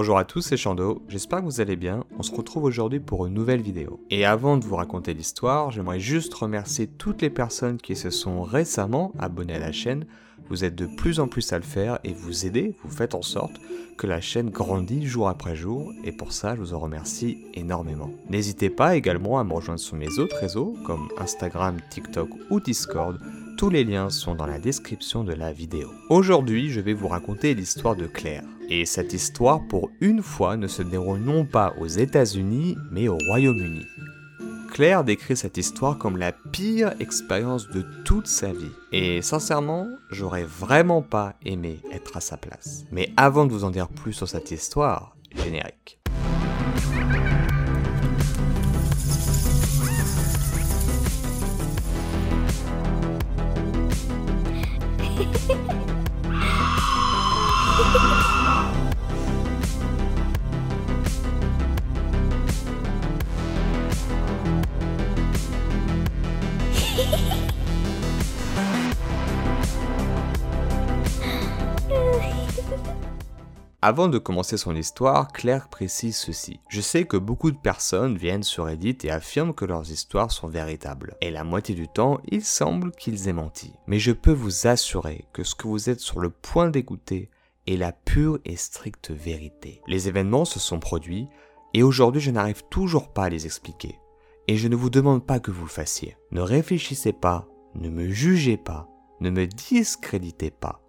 Bonjour à tous, c'est Chando, j'espère que vous allez bien. On se retrouve aujourd'hui pour une nouvelle vidéo. Et avant de vous raconter l'histoire, j'aimerais juste remercier toutes les personnes qui se sont récemment abonnées à la chaîne. Vous êtes de plus en plus à le faire et vous aidez, vous faites en sorte que la chaîne grandit jour après jour et pour ça je vous en remercie énormément. N'hésitez pas également à me rejoindre sur mes autres réseaux comme Instagram, TikTok ou Discord tous les liens sont dans la description de la vidéo. Aujourd'hui, je vais vous raconter l'histoire de Claire. Et cette histoire, pour une fois, ne se déroule non pas aux États-Unis, mais au Royaume-Uni. Claire décrit cette histoire comme la pire expérience de toute sa vie. Et sincèrement, j'aurais vraiment pas aimé être à sa place. Mais avant de vous en dire plus sur cette histoire, générique. Avant de commencer son histoire, Claire précise ceci. Je sais que beaucoup de personnes viennent sur Reddit et affirment que leurs histoires sont véritables. Et la moitié du temps, il semble qu'ils aient menti. Mais je peux vous assurer que ce que vous êtes sur le point d'écouter est la pure et stricte vérité. Les événements se sont produits et aujourd'hui je n'arrive toujours pas à les expliquer. Et je ne vous demande pas que vous le fassiez. Ne réfléchissez pas, ne me jugez pas, ne me discréditez pas.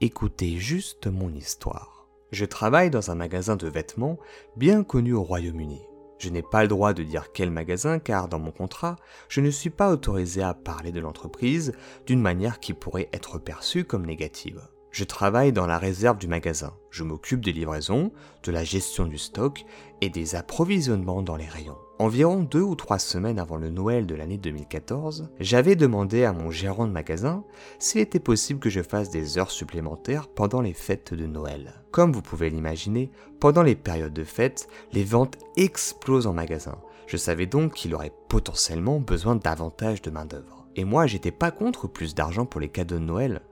Écoutez juste mon histoire. Je travaille dans un magasin de vêtements bien connu au Royaume-Uni. Je n'ai pas le droit de dire quel magasin car dans mon contrat, je ne suis pas autorisé à parler de l'entreprise d'une manière qui pourrait être perçue comme négative. Je travaille dans la réserve du magasin. Je m'occupe des livraisons, de la gestion du stock et des approvisionnements dans les rayons. Environ deux ou trois semaines avant le Noël de l'année 2014, j'avais demandé à mon gérant de magasin s'il était possible que je fasse des heures supplémentaires pendant les fêtes de Noël. Comme vous pouvez l'imaginer, pendant les périodes de fêtes, les ventes explosent en magasin. Je savais donc qu'il aurait potentiellement besoin davantage de main-d'œuvre. Et moi, j'étais pas contre plus d'argent pour les cadeaux de Noël,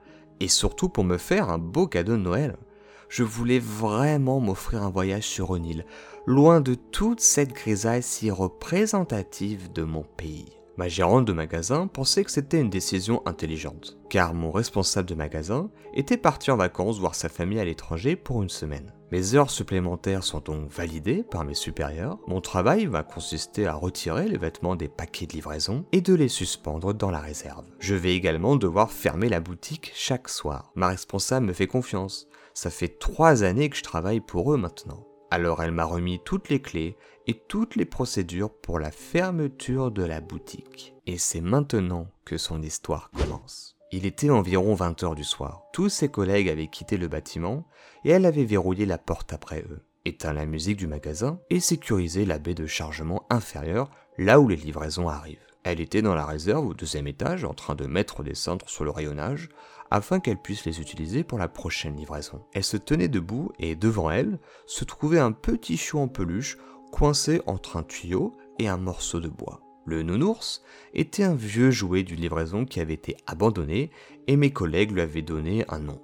et surtout pour me faire un beau cadeau de Noël. Je voulais vraiment m'offrir un voyage sur une île, loin de toute cette grisaille si représentative de mon pays. Ma gérante de magasin pensait que c'était une décision intelligente, car mon responsable de magasin était parti en vacances voir sa famille à l'étranger pour une semaine. Mes heures supplémentaires sont donc validées par mes supérieurs. Mon travail va consister à retirer les vêtements des paquets de livraison et de les suspendre dans la réserve. Je vais également devoir fermer la boutique chaque soir. Ma responsable me fait confiance. Ça fait trois années que je travaille pour eux maintenant. Alors elle m'a remis toutes les clés toutes les procédures pour la fermeture de la boutique. Et c'est maintenant que son histoire commence. Il était environ 20 heures du soir. Tous ses collègues avaient quitté le bâtiment et elle avait verrouillé la porte après eux, éteint la musique du magasin et sécurisé la baie de chargement inférieure là où les livraisons arrivent. Elle était dans la réserve au deuxième étage en train de mettre des cintres sur le rayonnage afin qu'elle puisse les utiliser pour la prochaine livraison. Elle se tenait debout et devant elle se trouvait un petit chou en peluche coincé entre un tuyau et un morceau de bois. Le nounours était un vieux jouet d'une livraison qui avait été abandonné et mes collègues lui avaient donné un nom.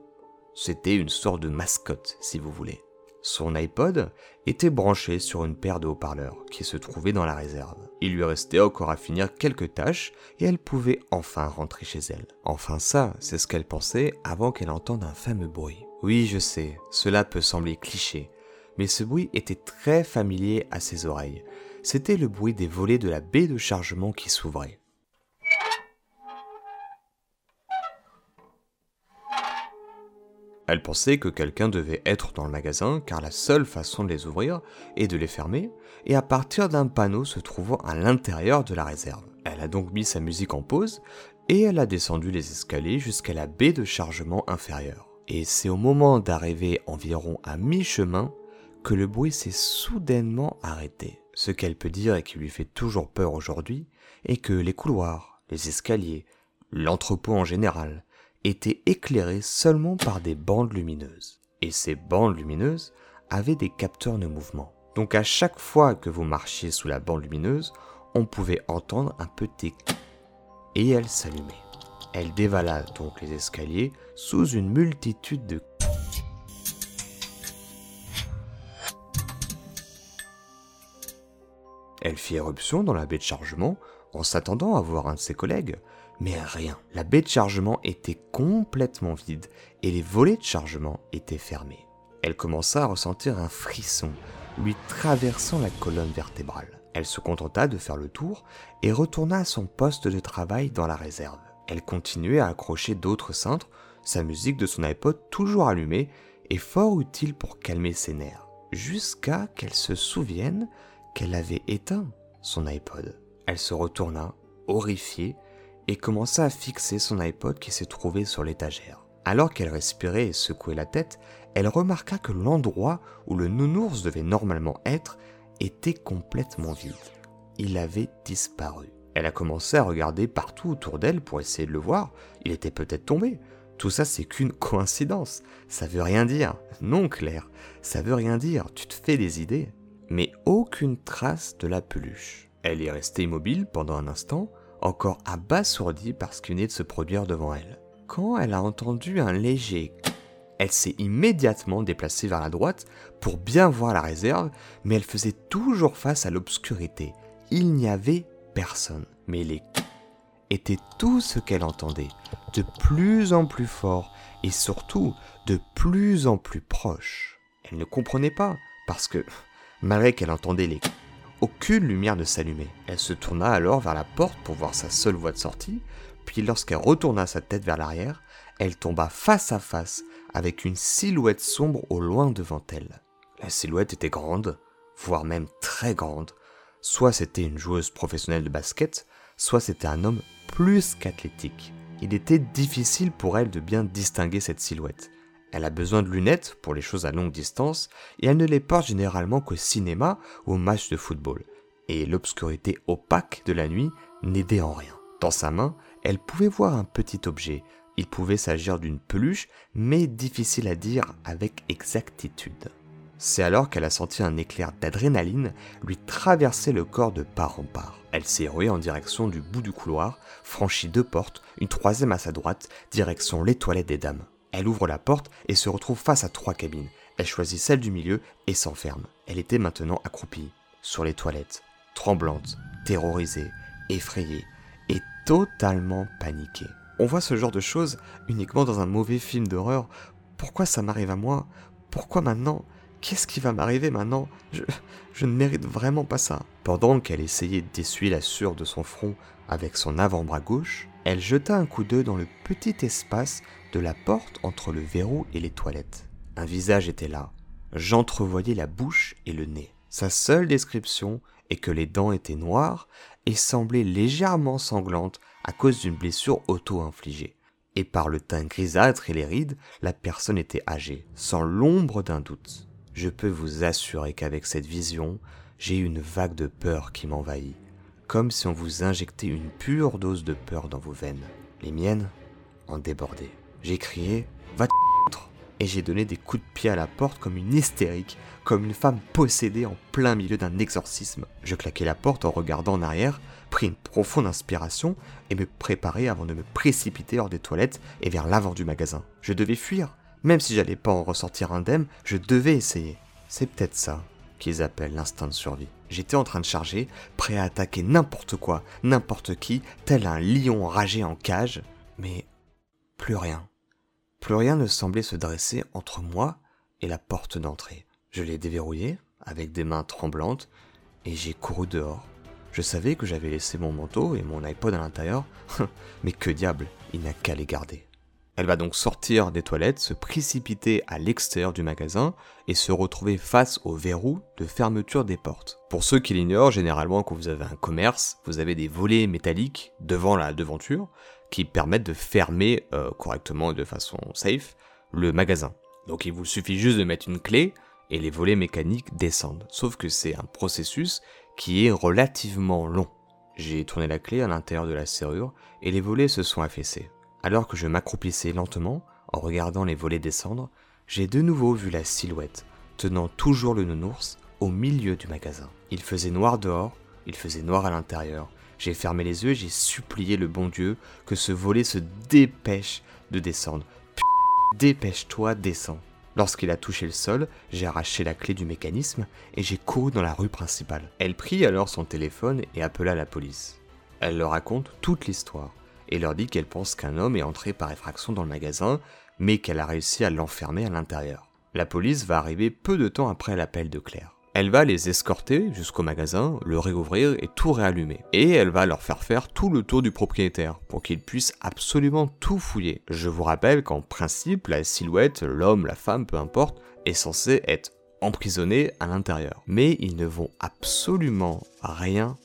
C'était une sorte de mascotte, si vous voulez. Son iPod était branché sur une paire de haut-parleurs qui se trouvait dans la réserve. Il lui restait encore à finir quelques tâches et elle pouvait enfin rentrer chez elle. Enfin ça, c'est ce qu'elle pensait avant qu'elle entende un fameux bruit. Oui, je sais, cela peut sembler cliché, mais ce bruit était très familier à ses oreilles. C'était le bruit des volets de la baie de chargement qui s'ouvraient. Elle pensait que quelqu'un devait être dans le magasin car la seule façon de les ouvrir est de les fermer et à partir d'un panneau se trouvant à l'intérieur de la réserve. Elle a donc mis sa musique en pause et elle a descendu les escaliers jusqu'à la baie de chargement inférieure. Et c'est au moment d'arriver environ à mi-chemin que le bruit s'est soudainement arrêté. Ce qu'elle peut dire et qui lui fait toujours peur aujourd'hui est que les couloirs, les escaliers, l'entrepôt en général, étaient éclairés seulement par des bandes lumineuses. Et ces bandes lumineuses avaient des capteurs de mouvement. Donc à chaque fois que vous marchiez sous la bande lumineuse, on pouvait entendre un petit et elle s'allumait. Elle dévala donc les escaliers sous une multitude de Elle fit éruption dans la baie de chargement en s'attendant à voir un de ses collègues, mais rien. La baie de chargement était complètement vide et les volets de chargement étaient fermés. Elle commença à ressentir un frisson lui traversant la colonne vertébrale. Elle se contenta de faire le tour et retourna à son poste de travail dans la réserve. Elle continuait à accrocher d'autres cintres, sa musique de son iPod toujours allumée et fort utile pour calmer ses nerfs, jusqu'à qu'elle se souvienne qu'elle avait éteint son iPod. Elle se retourna, horrifiée, et commença à fixer son iPod qui s'est trouvé sur l'étagère. Alors qu'elle respirait et secouait la tête, elle remarqua que l'endroit où le nounours devait normalement être était complètement vide. Il avait disparu. Elle a commencé à regarder partout autour d'elle pour essayer de le voir. Il était peut-être tombé. Tout ça, c'est qu'une coïncidence. Ça veut rien dire. Non, Claire, ça veut rien dire. Tu te fais des idées. Mais aucune trace de la peluche. Elle est restée immobile pendant un instant, encore abasourdie par ce qui venait de se produire devant elle. Quand elle a entendu un léger elle s'est immédiatement déplacée vers la droite pour bien voir la réserve, mais elle faisait toujours face à l'obscurité. Il n'y avait personne. Mais les étaient tout ce qu'elle entendait, de plus en plus fort et surtout de plus en plus proche. Elle ne comprenait pas, parce que, malgré qu'elle entendait les aucune lumière ne s'allumait. Elle se tourna alors vers la porte pour voir sa seule voie de sortie, puis lorsqu'elle retourna sa tête vers l'arrière, elle tomba face à face avec une silhouette sombre au loin devant elle. La silhouette était grande, voire même très grande. Soit c'était une joueuse professionnelle de basket, soit c'était un homme plus qu'athlétique. Il était difficile pour elle de bien distinguer cette silhouette. Elle a besoin de lunettes pour les choses à longue distance et elle ne les porte généralement qu'au cinéma ou au match de football. Et l'obscurité opaque de la nuit n'aidait en rien. Dans sa main, elle pouvait voir un petit objet, il pouvait s'agir d'une peluche, mais difficile à dire avec exactitude. C'est alors qu'elle a senti un éclair d'adrénaline lui traverser le corps de part en part. Elle s'est ruée en direction du bout du couloir, franchit deux portes, une troisième à sa droite, direction les toilettes des dames. Elle ouvre la porte et se retrouve face à trois cabines. Elle choisit celle du milieu et s'enferme. Elle était maintenant accroupie, sur les toilettes, tremblante, terrorisée, effrayée et totalement paniquée. On voit ce genre de choses uniquement dans un mauvais film d'horreur. Pourquoi ça m'arrive à moi? Pourquoi maintenant? Qu'est-ce qui va m'arriver maintenant? Je, ne mérite vraiment pas ça. Pendant qu'elle essayait d'essuyer la sueur de son front avec son avant-bras gauche, elle jeta un coup d'œil dans le petit espace de la porte entre le verrou et les toilettes. Un visage était là. J'entrevoyais la bouche et le nez. Sa seule description est que les dents étaient noires et semblaient légèrement sanglantes à cause d'une blessure auto-infligée. Et par le teint grisâtre et les rides, la personne était âgée, sans l'ombre d'un doute. Je peux vous assurer qu'avec cette vision, j'ai eu une vague de peur qui m'envahit, comme si on vous injectait une pure dose de peur dans vos veines. Les miennes en débordaient. J'ai crié Va et j'ai donné des coups de pied à la porte comme une hystérique, comme une femme possédée en plein milieu d'un exorcisme. Je claquai la porte en regardant en arrière, pris une profonde inspiration et me préparai avant de me précipiter hors des toilettes et vers l'avant du magasin. Je devais fuir. Même si j'allais pas en ressortir indemne, je devais essayer. C'est peut-être ça qu'ils appellent l'instinct de survie. J'étais en train de charger, prêt à attaquer n'importe quoi, n'importe qui, tel un lion enragé en cage, mais plus rien. Plus rien ne semblait se dresser entre moi et la porte d'entrée. Je l'ai déverrouillée avec des mains tremblantes et j'ai couru dehors. Je savais que j'avais laissé mon manteau et mon iPod à l'intérieur, mais que diable, il n'a qu'à les garder. Elle va donc sortir des toilettes, se précipiter à l'extérieur du magasin et se retrouver face au verrou de fermeture des portes. Pour ceux qui l'ignorent, généralement quand vous avez un commerce, vous avez des volets métalliques devant la devanture qui permettent de fermer euh, correctement et de façon safe le magasin. Donc il vous suffit juste de mettre une clé et les volets mécaniques descendent. Sauf que c'est un processus qui est relativement long. J'ai tourné la clé à l'intérieur de la serrure et les volets se sont affaissés. Alors que je m'accroupissais lentement, en regardant les volets descendre, j'ai de nouveau vu la silhouette, tenant toujours le nounours, au milieu du magasin. Il faisait noir dehors, il faisait noir à l'intérieur. J'ai fermé les yeux et j'ai supplié le bon Dieu que ce volet se dépêche de descendre. Dépêche-toi, descends. Lorsqu'il a touché le sol, j'ai arraché la clé du mécanisme et j'ai couru dans la rue principale. Elle prit alors son téléphone et appela la police. Elle leur raconte toute l'histoire et leur dit qu'elle pense qu'un homme est entré par effraction dans le magasin, mais qu'elle a réussi à l'enfermer à l'intérieur. La police va arriver peu de temps après l'appel de Claire. Elle va les escorter jusqu'au magasin, le réouvrir et tout réallumer. Et elle va leur faire faire tout le tour du propriétaire pour qu'ils puissent absolument tout fouiller. Je vous rappelle qu'en principe, la silhouette, l'homme, la femme, peu importe, est censée être emprisonnée à l'intérieur. Mais ils ne vont absolument rien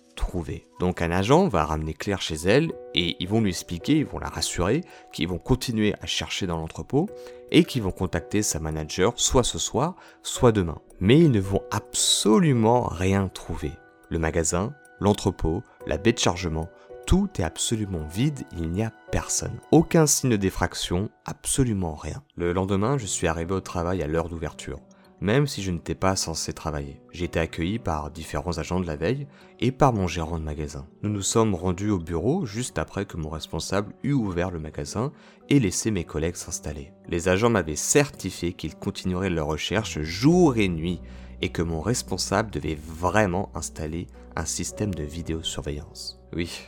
Donc un agent va ramener Claire chez elle et ils vont lui expliquer, ils vont la rassurer qu'ils vont continuer à chercher dans l'entrepôt et qu'ils vont contacter sa manager soit ce soir, soit demain. Mais ils ne vont absolument rien trouver. Le magasin, l'entrepôt, la baie de chargement, tout est absolument vide, il n'y a personne. Aucun signe d'effraction, absolument rien. Le lendemain, je suis arrivé au travail à l'heure d'ouverture même si je n'étais pas censé travailler. J'ai été accueilli par différents agents de la veille et par mon gérant de magasin. Nous nous sommes rendus au bureau juste après que mon responsable eut ouvert le magasin et laissé mes collègues s'installer. Les agents m'avaient certifié qu'ils continueraient leurs recherches jour et nuit et que mon responsable devait vraiment installer un système de vidéosurveillance. Oui,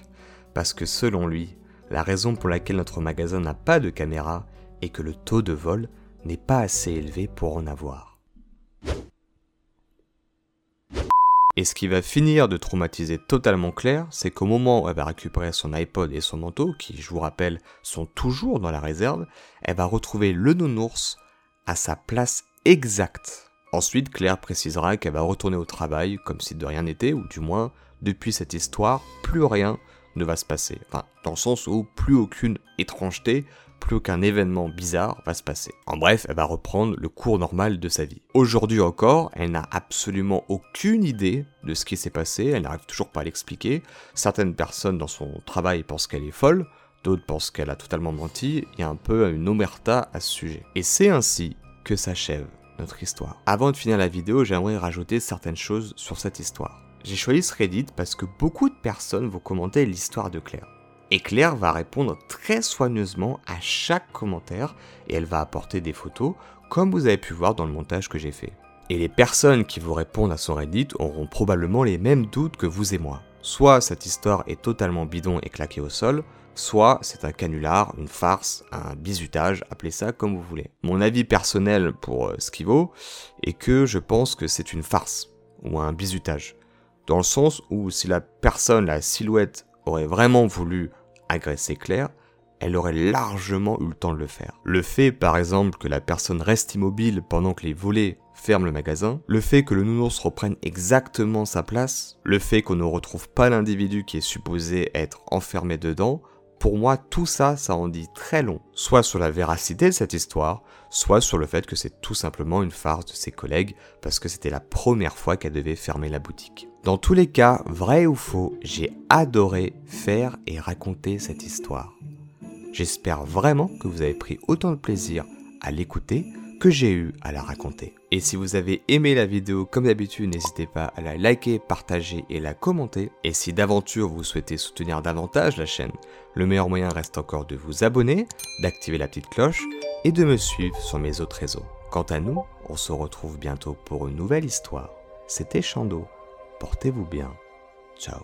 parce que selon lui, la raison pour laquelle notre magasin n'a pas de caméra est que le taux de vol n'est pas assez élevé pour en avoir. Et ce qui va finir de traumatiser totalement Claire, c'est qu'au moment où elle va récupérer son iPod et son manteau, qui je vous rappelle sont toujours dans la réserve, elle va retrouver le nounours à sa place exacte. Ensuite, Claire précisera qu'elle va retourner au travail comme si de rien n'était, ou du moins, depuis cette histoire, plus rien ne va se passer. Enfin, dans le sens où plus aucune étrangeté, plus aucun événement bizarre va se passer. En bref, elle va reprendre le cours normal de sa vie. Aujourd'hui encore, elle n'a absolument aucune idée de ce qui s'est passé, elle n'arrive toujours pas à l'expliquer. Certaines personnes dans son travail pensent qu'elle est folle, d'autres pensent qu'elle a totalement menti, il y a un peu une omerta à ce sujet. Et c'est ainsi que s'achève notre histoire. Avant de finir la vidéo, j'aimerais rajouter certaines choses sur cette histoire. J'ai choisi ce Reddit parce que beaucoup de personnes vont commenter l'histoire de Claire. Et Claire va répondre très soigneusement à chaque commentaire et elle va apporter des photos comme vous avez pu voir dans le montage que j'ai fait. Et les personnes qui vous répondent à son Reddit auront probablement les mêmes doutes que vous et moi. Soit cette histoire est totalement bidon et claquée au sol, soit c'est un canular, une farce, un bizutage, appelez ça comme vous voulez. Mon avis personnel pour euh, ce qui vaut est que je pense que c'est une farce ou un bizutage. Dans le sens où si la personne, la silhouette, aurait vraiment voulu agresser Claire, elle aurait largement eu le temps de le faire. Le fait, par exemple, que la personne reste immobile pendant que les volets ferment le magasin, le fait que le nounours reprenne exactement sa place, le fait qu'on ne retrouve pas l'individu qui est supposé être enfermé dedans, pour moi, tout ça, ça en dit très long, soit sur la véracité de cette histoire, soit sur le fait que c'est tout simplement une farce de ses collègues, parce que c'était la première fois qu'elle devait fermer la boutique. Dans tous les cas, vrai ou faux, j'ai adoré faire et raconter cette histoire. J'espère vraiment que vous avez pris autant de plaisir à l'écouter que j'ai eu à la raconter. Et si vous avez aimé la vidéo comme d'habitude, n'hésitez pas à la liker, partager et la commenter. Et si d'aventure vous souhaitez soutenir davantage la chaîne, le meilleur moyen reste encore de vous abonner, d'activer la petite cloche et de me suivre sur mes autres réseaux. Quant à nous, on se retrouve bientôt pour une nouvelle histoire. C'était Chando. Portez-vous bien. Ciao.